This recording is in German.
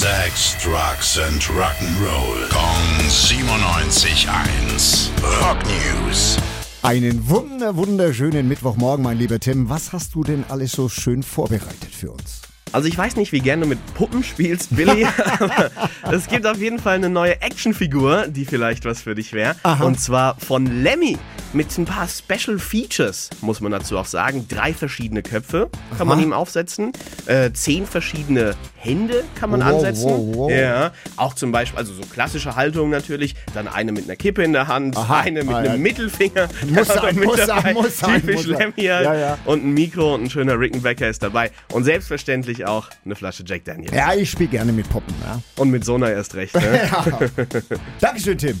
Sex, Drugs and Rock'n'Roll. Kong 97.1. Rock News. Einen wunder, wunderschönen Mittwochmorgen, mein lieber Tim. Was hast du denn alles so schön vorbereitet für uns? Also ich weiß nicht, wie gerne du mit Puppen spielst, Billy, aber es gibt auf jeden Fall eine neue Actionfigur, die vielleicht was für dich wäre. Und zwar von Lemmy mit ein paar Special Features, muss man dazu auch sagen. Drei verschiedene Köpfe kann man Aha. ihm aufsetzen, äh, zehn verschiedene Hände kann man Wow, ansetzen. wow, wow. Ja, auch zum Beispiel, also so klassische Haltung natürlich, dann eine mit einer Kippe in der Hand, Aha. eine mit Ah, ja. einem Mittelfinger. Muss er sein, mit muss dabei. sein, muss sein, Typisch. Lemmy. Ja, ja. Und ein Mikro und ein schöner Rickenbacker ist dabei. Und selbstverständlich auch eine Flasche Jack Daniels. Ja, ich spiele gerne mit Poppen. Ja. Und mit Sona erst recht. Ne? Dankeschön, Tim.